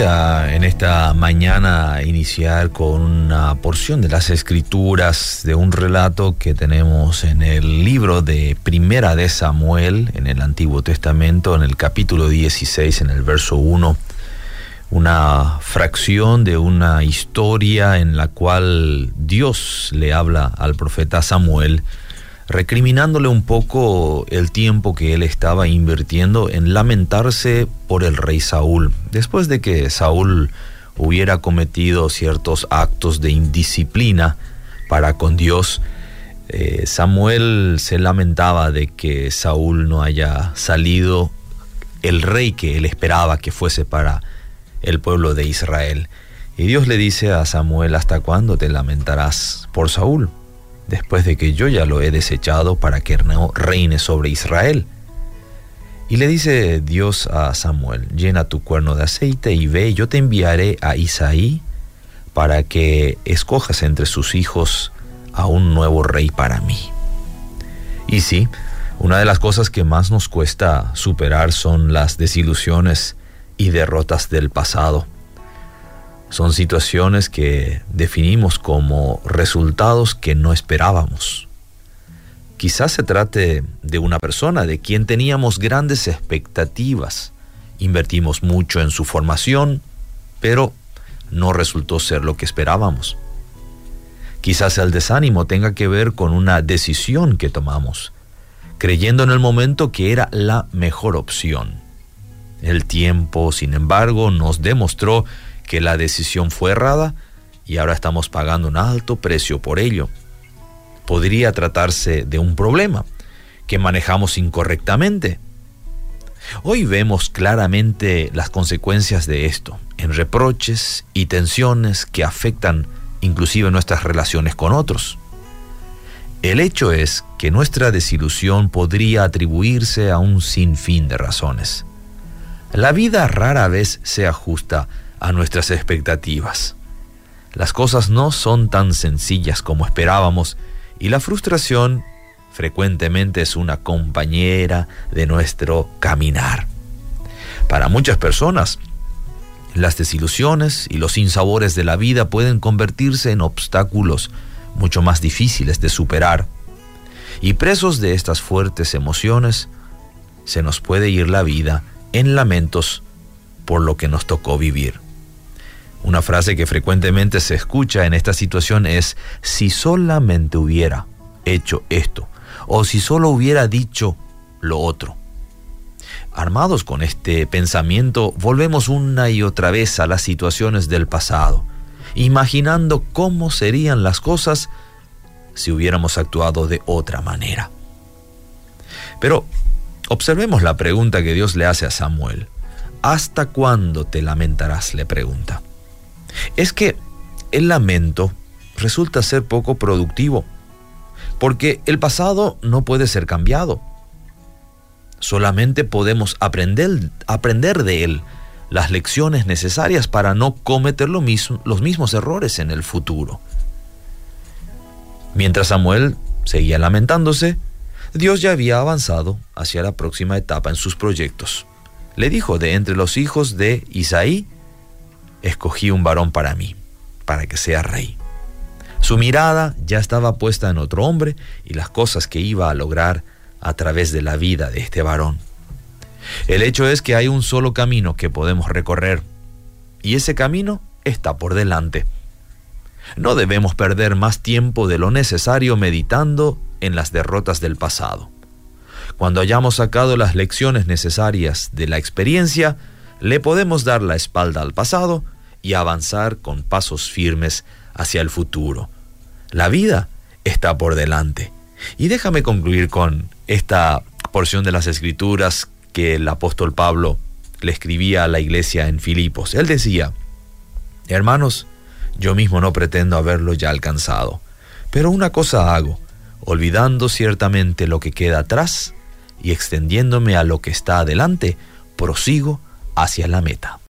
en esta mañana iniciar con una porción de las escrituras de un relato que tenemos en el libro de Primera de Samuel, en el Antiguo Testamento, en el capítulo 16, en el verso 1. Una fracción de una historia en la cual Dios le habla al profeta Samuel recriminándole un poco el tiempo que él estaba invirtiendo en lamentarse por el rey Saúl, después de que Saúl hubiera cometido ciertos actos de indisciplina para con Dios, eh, Samuel se lamentaba de que Saúl no haya salido el rey que él esperaba que fuese para el pueblo de Israel. Y Dios le dice a Samuel, ¿hasta cuándo te lamentarás por Saúl? Después de que yo ya lo he desechado para que no reine sobre Israel. Y le dice Dios a Samuel, llena tu cuerno de aceite y ve, yo te enviaré a Isaí para que escojas entre sus hijos a un nuevo rey para mí. Y sí, una de las cosas que más nos cuesta superar son las desilusiones y derrotas del pasado. Son situaciones que definimos como resultados que no esperábamos. Quizás se trate de una persona de quien teníamos grandes expectativas. Invertimos mucho en su formación, pero no resultó ser lo que esperábamos. Quizás el desánimo tenga que ver con una decisión que tomamos, creyendo en el momento que era la mejor opción. El tiempo, sin embargo, nos demostró que la decisión fue errada y ahora estamos pagando un alto precio por ello. Podría tratarse de un problema que manejamos incorrectamente. Hoy vemos claramente las consecuencias de esto, en reproches y tensiones que afectan inclusive nuestras relaciones con otros. El hecho es que nuestra desilusión podría atribuirse a un sinfín de razones. La vida rara vez se ajusta a nuestras expectativas. Las cosas no son tan sencillas como esperábamos y la frustración frecuentemente es una compañera de nuestro caminar. Para muchas personas, las desilusiones y los sinsabores de la vida pueden convertirse en obstáculos mucho más difíciles de superar. Y presos de estas fuertes emociones, se nos puede ir la vida en lamentos por lo que nos tocó vivir. Una frase que frecuentemente se escucha en esta situación es, si solamente hubiera hecho esto, o si solo hubiera dicho lo otro. Armados con este pensamiento, volvemos una y otra vez a las situaciones del pasado, imaginando cómo serían las cosas si hubiéramos actuado de otra manera. Pero observemos la pregunta que Dios le hace a Samuel. ¿Hasta cuándo te lamentarás? le pregunta es que el lamento resulta ser poco productivo, porque el pasado no puede ser cambiado. Solamente podemos aprender, aprender de él las lecciones necesarias para no cometer lo mismo, los mismos errores en el futuro. Mientras Samuel seguía lamentándose, Dios ya había avanzado hacia la próxima etapa en sus proyectos. Le dijo, de entre los hijos de Isaí, escogí un varón para mí, para que sea rey. Su mirada ya estaba puesta en otro hombre y las cosas que iba a lograr a través de la vida de este varón. El hecho es que hay un solo camino que podemos recorrer y ese camino está por delante. No debemos perder más tiempo de lo necesario meditando en las derrotas del pasado. Cuando hayamos sacado las lecciones necesarias de la experiencia, le podemos dar la espalda al pasado y avanzar con pasos firmes hacia el futuro. La vida está por delante. Y déjame concluir con esta porción de las escrituras que el apóstol Pablo le escribía a la iglesia en Filipos. Él decía, hermanos, yo mismo no pretendo haberlo ya alcanzado, pero una cosa hago, olvidando ciertamente lo que queda atrás y extendiéndome a lo que está adelante, prosigo hacia la meta.